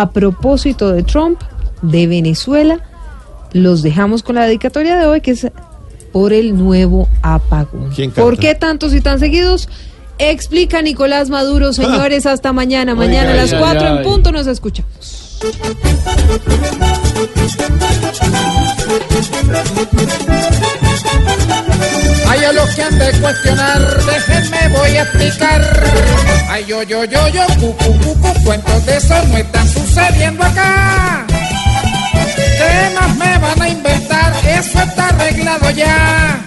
a propósito de Trump, de Venezuela, los dejamos con la dedicatoria de hoy, que es por el nuevo apagón. ¿Por qué tantos y tan seguidos? Explica Nicolás Maduro, señores, hasta mañana. Mañana a las ay, 4 en punto nos escuchamos. Ay, a los que han de cuestionar, déjenme voy a explicar. Ay, yo, yo, yo, yo, cu, cu, cu, cu, cuentos de eso no están sucediendo acá. ¿Qué más me van a inventar? Eso está arreglado ya.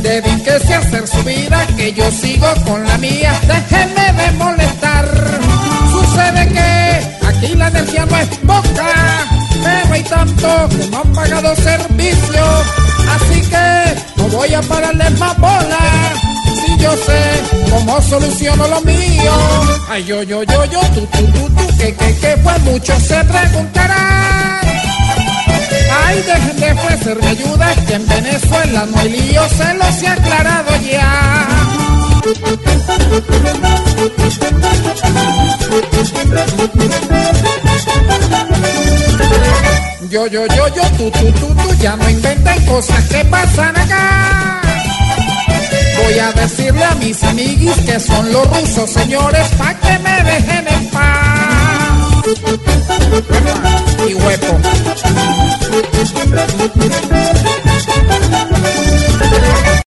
Dedíquese a hacer su vida, que yo sigo con la mía. Déjenme de molestar. Sucede que aquí la energía no es poca, pero hay tanto que no han pagado servicio. Así que no voy a pararles más bola. Yo sé cómo soluciono lo mío. Ay, yo, yo, yo, yo, tú, tú, tú, tú, que, que, que fue mucho se preguntarán. Ay, dejen de ofrecerme ayuda, que en Venezuela no hay lío, se los he aclarado ya. Yo, yo, yo, yo, tú, tú, tú, tú, ya no inventen cosas que pasan acá mis amiguis que son los rusos, señores, pa' que me dejen en paz. Y hueco.